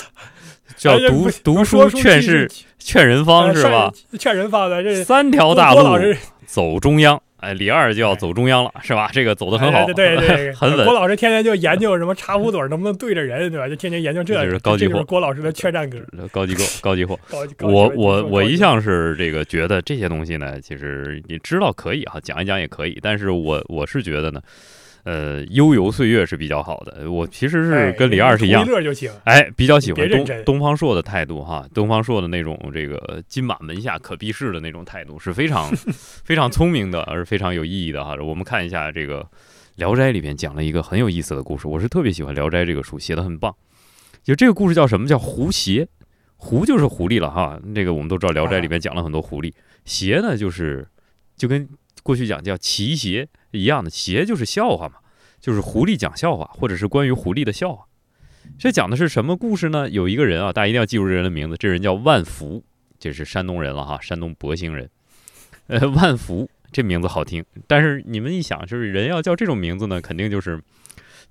叫读读书劝世劝人方是吧？劝人方的这三条大路走中央哎，李二就要走中央了，是吧？这个走的很好，哎对对对，很稳郭。老师天天就研究什么茶壶嘴能不能对着人，对吧？就天天研究这个，这是高级货郭老师的劝战歌。高级货，高级货。我我我一向是这个觉得这些东西呢，其实你知道可以哈，讲一讲也可以，但是我我是觉得呢，呃，悠游岁月是比较好的。我其实哎是跟李二是一样图，乐就行。哎，比较喜欢东东方朔的态度哈，东方朔的那种这个金马门下可避世的那种态度是非常 非常聪明的，而非常有意义的哈。我们看一下这个《聊斋》里边讲了一个很有意思的故事，我是特别喜欢《聊斋》这个书，写的很棒。就这个故事叫什么？叫狐邪。狐就是狐狸了哈，这个我们都知道，《聊斋》里边讲了很多狐狸。邪呢，就是 就跟过去讲叫奇邪一样的，邪就是笑话嘛，就是狐狸讲笑话，或者是关于狐狸的笑话。这讲的是什么故事呢？有一个人啊，大家一定要记住这人的名字，这人叫万福，这是山东人了哈，山东博兴人。呃，万福这名字好听，但是你们一想，就是人要叫这种名字呢，肯定就是。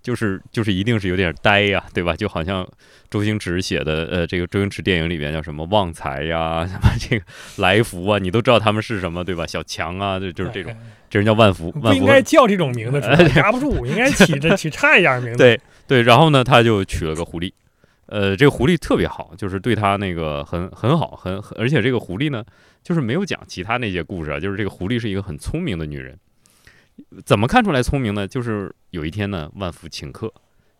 就是就是一定是有点呆呀，对吧？就好像周星驰写的，呃，这个周星驰电影里边叫什么旺财呀，什么这个来福啊，你都知道他们是什么，对吧？小强啊，就就是这种，哎。这人叫万福，不万福应该叫这种名字，是吧哎压不住，应该起这起差一点名字。对对，然后呢，他就娶了个狐狸，呃，这个狐狸特别好，就是对他那个很很好，很很而且这个狐狸呢，就是没有讲其他那些故事啊，就是这个狐狸是一个很聪明的女人。怎么看出来聪明呢？就是有一天呢，万福请客，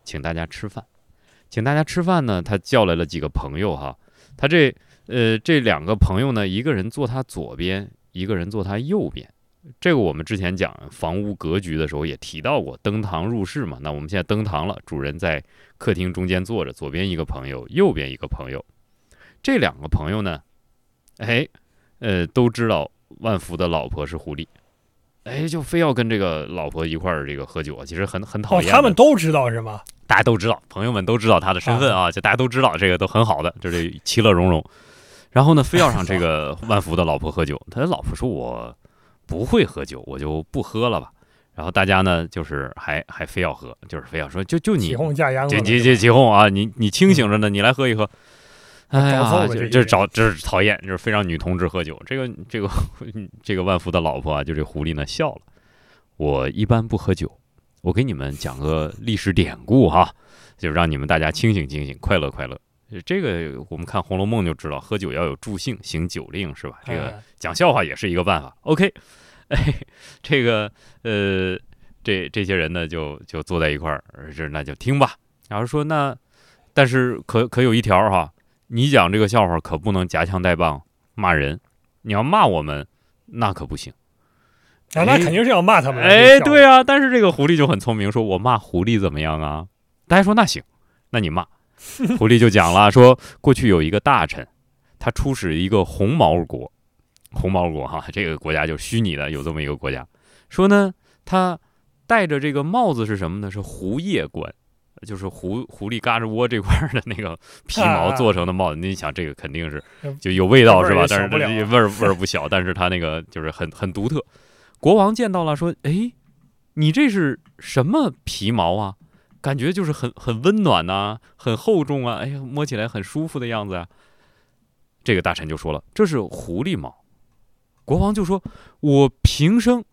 请大家吃饭，请大家吃饭呢，他叫来了几个朋友哈，他这呃这两个朋友呢，一个人坐他左边，一个人坐他右边。这个我们之前讲房屋格局的时候也提到过，登堂入室嘛。那我们现在登堂了，主人在客厅中间坐着，左边一个朋友，右边一个朋友。这两个朋友呢，哎，呃，都知道万福的老婆是狐狸，哎，就非要跟这个老婆一块儿这个喝酒啊，其实很很讨哦，厌的。他们都知道是吗？大家都知道，朋友们都知道他的身份啊，就大家都知道这个都很好的，就这其乐融融。然后呢，非要让这个 万福的老婆喝酒，他的老婆说：“我不会喝酒，我就不喝了吧。”然后大家呢，就是还还非要喝，就是非要说，就就你起哄架秧子了，这这这起哄啊，你你清醒着呢，你来喝一喝。哎呀，吧这这这找这是讨厌，就是非让女同志喝酒。这个这个 这个万福的老婆啊，就这狐狸呢笑了。我一般不喝酒，我给你们讲个历史典故哈，就让你们大家清醒清醒，快乐快乐。这个我们看《红楼梦》就知道，喝酒要有助兴，行酒令是吧？这个哎讲笑话也是一个办法。OK，哎，这个呃，这这些人呢就就坐在一块儿，这那就听吧。然后说那，但是可可有一条哈，你讲这个笑话可不能夹枪带棒骂人，你要骂我们那可不行。啊，那肯定是要骂他们的。哎，对啊，但是这个狐狸就很聪明，说我骂狐狸怎么样啊？大家说那行，那你骂。狐狸就讲了，说过去有一个大臣，他出使一个红毛国，红毛国哈，这个国家就虚拟的，有这么一个国家。说呢，他戴着这个帽子是什么呢？是狐叶冠，就是狐狐狸嘎吱窝这块的那个 皮毛做成的帽子。你想，这个肯定是就有味道是吧？但是这味儿也小不了啊 味儿味儿不小，但是它那个就是很很独特。国王见到了，说：“哎，你这是什么皮毛啊？感觉就是很很温暖呐、很厚重啊，哎呀，摸起来很舒服的样子啊。”这个大臣就说了：“这是狐狸毛。”国王就说：“我平生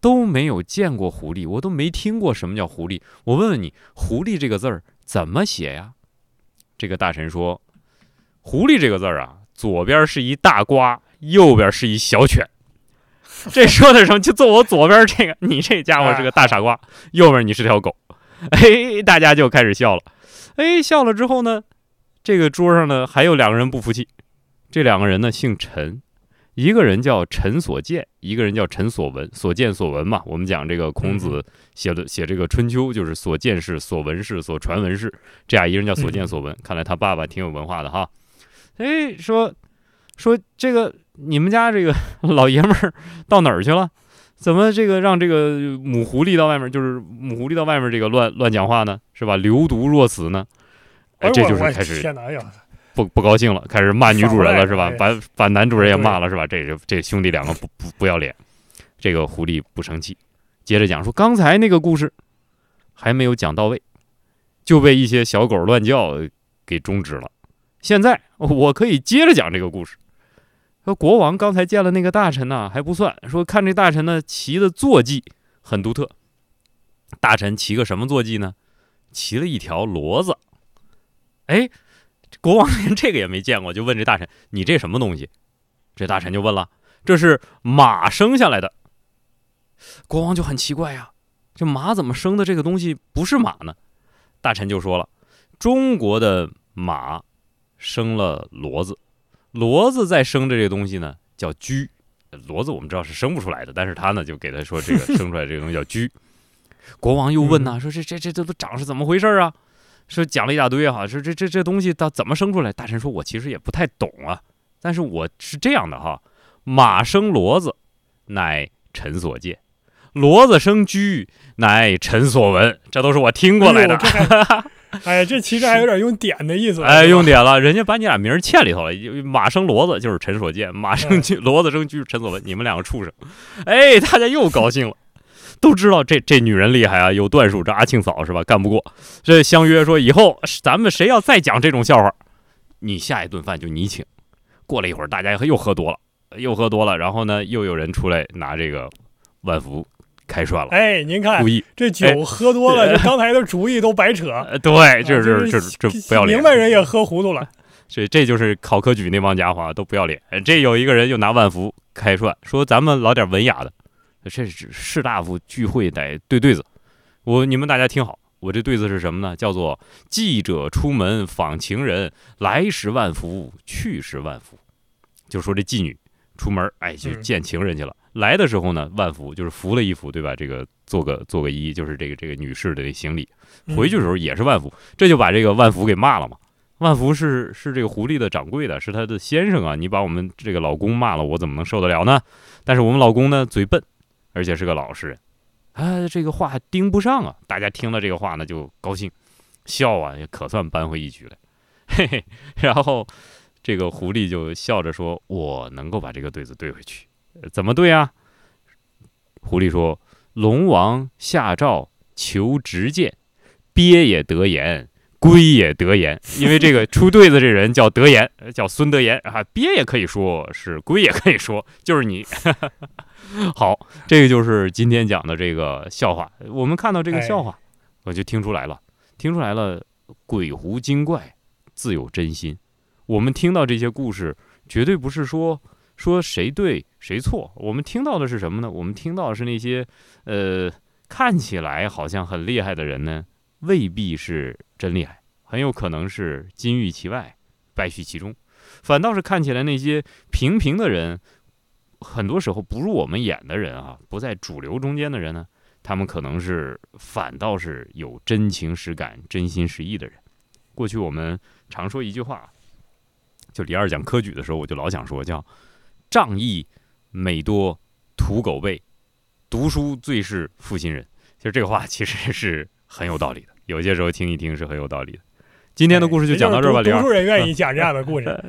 都没有见过狐狸，我都没听过什么叫狐狸。我问问你，狐狸这个字儿怎么写呀？”这个大臣说：“狐狸这个字儿啊，左边是一大瓜，右边是一小犬。”这说的什么？就坐我左边这个，你这家伙是个大傻瓜，右边你是条狗。哎，大家就开始笑了。哎，笑了之后呢，这个桌上呢还有两个人不服气。这两个人呢姓陈，一个人叫陈所见，一个人叫陈所闻。所见所闻嘛，我们讲这个孔子写的写这个《春秋》，就是所见是、所闻是、所传闻是。这样一个人叫所见所闻，看来他爸爸挺有文化的哈。哎，说说这个你们家这个 老爷们儿到哪儿去了？怎么这个让这个母狐狸到外面，就是母狐狸到外面这个乱乱讲话呢？是吧？流毒若死呢？哎，这就是开始天哪！哎呀，不不高兴了，开始骂女主人了，是吧？把把男主人也骂了，是吧？这这这兄弟两个不不不要脸。这个狐狸不生气，接着讲说，刚才那个故事还没有讲到位，就被一些小狗乱叫给终止了。现在我可以接着讲这个故事。说国王刚才见了那个大臣呢，还不算，说看这大臣呢骑的坐骑很独特。大臣骑个什么坐骑呢？骑了一条骡子。哎，国王连这个也没见过，就问这大臣：“你这什么东西？”这大臣就问了：“这是马生下来的。”国王就很奇怪呀，这马怎么生的这个东西不是马呢？大臣就说了：“中国的马生了骡子。”骡子再生的这个东西呢，叫驹。骡子我们知道是生不出来的，但是他呢就给他说这个生出来这个东西叫驹。国王又问呐，说这这这这都长是怎么回事啊？说讲了一大堆哈，说这这这东西它怎么生出来？大臣说，我其实也不太懂啊，但是我是这样的哈，马生骡子，乃臣所见；骡子生驹，乃臣所闻。这都是我听过来的。哎，这其实还有点用点的意思。哎，用点了，人家把你俩名嵌里头了。马生骡子就是臣所见，马生驹骡子生驹臣所闻。你们两个畜生！哎，大家又高兴了，都知道这这女人厉害啊，有段数。这阿庆嫂是吧？干不过。这相约说以后咱们谁要再讲这种笑话，你下一顿饭就你请。过了一会儿，大家又喝多了，又喝多了，然后呢，又有人出来拿这个万福。开涮了，哎，您看，故意这酒喝多了，这刚才的主意都白扯。对，就是这这不要脸，明白人也喝糊涂了。所以这就是考科举那帮家伙都不要脸。这有一个人又拿万福开涮，说咱们老点文雅的。这是士大夫聚会得对对子。我你们大家听好，我这对子是什么呢？叫做记者出门访情人，来时万福，去时万福。就说这妓女出门，哎，去见情人去了。来的时候呢，万福就是扶了一扶，对吧？这个做个做个揖，就是这个这个女士的行礼。回去的时候也是万福，这就把这个万福给骂了嘛。万福是是这个狐狸的掌柜的，是他的先生啊。你把我们这个老公骂了，我怎么能受得了呢？但是我们老公呢，嘴笨，而且是个老实人，啊，这个话盯不上啊。大家听了这个话呢，就高兴，笑啊，也可算扳回一局了。嘿嘿，然后这个狐狸就笑着说：“我能够把这个对子对回去。”怎么对啊？狐狸说：“龙王下诏求直谏，鳖也得言，龟也得言。因为这个出对子这人叫德言，叫孙德言啊。鳖也可以说是，龟也可以说，就是你。好，这个就是今天讲的这个笑话。我们看到这个笑话，我就听出来了，听出来了，鬼狐精怪自有真心。我们听到这些故事，绝对不是说。”说谁对谁错？我们听到的是什么呢？我们听到的是那些，呃，看起来好像很厉害的人呢，未必是真厉害，很有可能是金玉其外，败絮其中。反倒是看起来那些平平的人，很多时候不入我们眼的人啊，不在主流中间的人呢，他们可能是反倒是有真情实感、真心实意的人。过去我们常说一句话，就李二讲科举的时候，我就老想说叫。仗义每多屠狗辈，读书最是负心人。其实这个话其实是很有道理的，有些时候听一听是很有道理的。今天的故事就讲到这儿吧。读书人愿意讲这样的故事，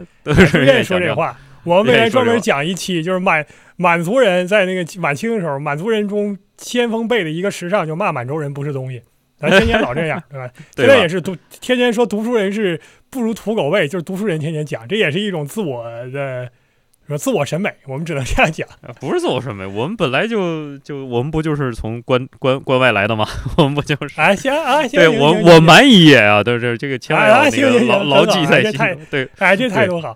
愿意说这话。我们未来专门讲一期，就是满满族人在那个晚清的时候，满族人中先锋辈的一个时尚，就骂满洲人不是东西。咱天天老这样，对吧？现在也是读，天天说读书人是不如土狗辈，就是读书人天天讲，这也是一种自我的。说自我审美，我们只能这样讲，不是自我审美，我们本来就就我们不就是从关关关外来的吗？我们不就是啊行啊行，对我我满意啊，都是这个千万要那个牢牢记在心。对，哎，这态度好，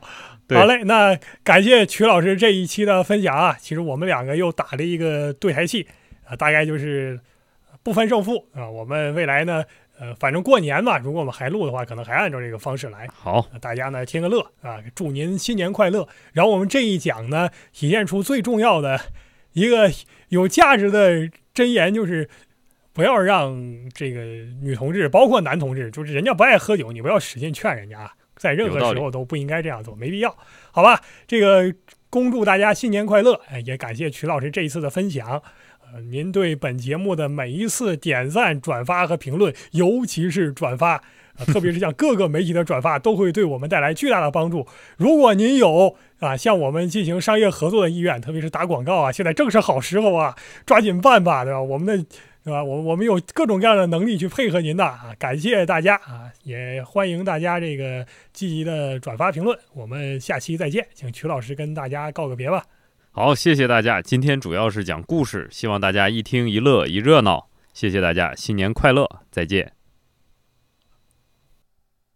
好嘞，那感谢曲老师这一期的分享啊，其实我们两个又打了一个对台戏啊，大概就是不分胜负啊，我们未来呢。呃，反正过年嘛，如果我们还录的话，可能还按照这个方式来。好，大家呢听个乐啊，祝您新年快乐。然后我们这一讲呢，体现出最重要的一个 有价值的箴言，就是不要让这个女同志，包括男同志，就是人家不爱喝酒，你不要使劲劝人家，在任何时候都不应该这样做，没必要，好吧？这个恭祝大家新年快乐，也感谢曲老师这一次的分享。呃您对本节目的每一次点赞、转发和评论，尤其是转发，啊，特别是像各个媒体的转发，都会对我们带来巨大的帮助。如果您有啊向我们进行商业合作的意愿，特别是打广告啊，现在正是好时候啊，抓紧办吧，对吧？我们的是吧？我我们有各种各样的能力去配合您的啊，感谢大家啊，也欢迎大家这个积极的转发评论。我们下期再见，请曲老师跟大家告个别吧。好，谢谢大家。今天主要是讲故事，希望大家一听一乐一热闹。谢谢大家，新年快乐，再见。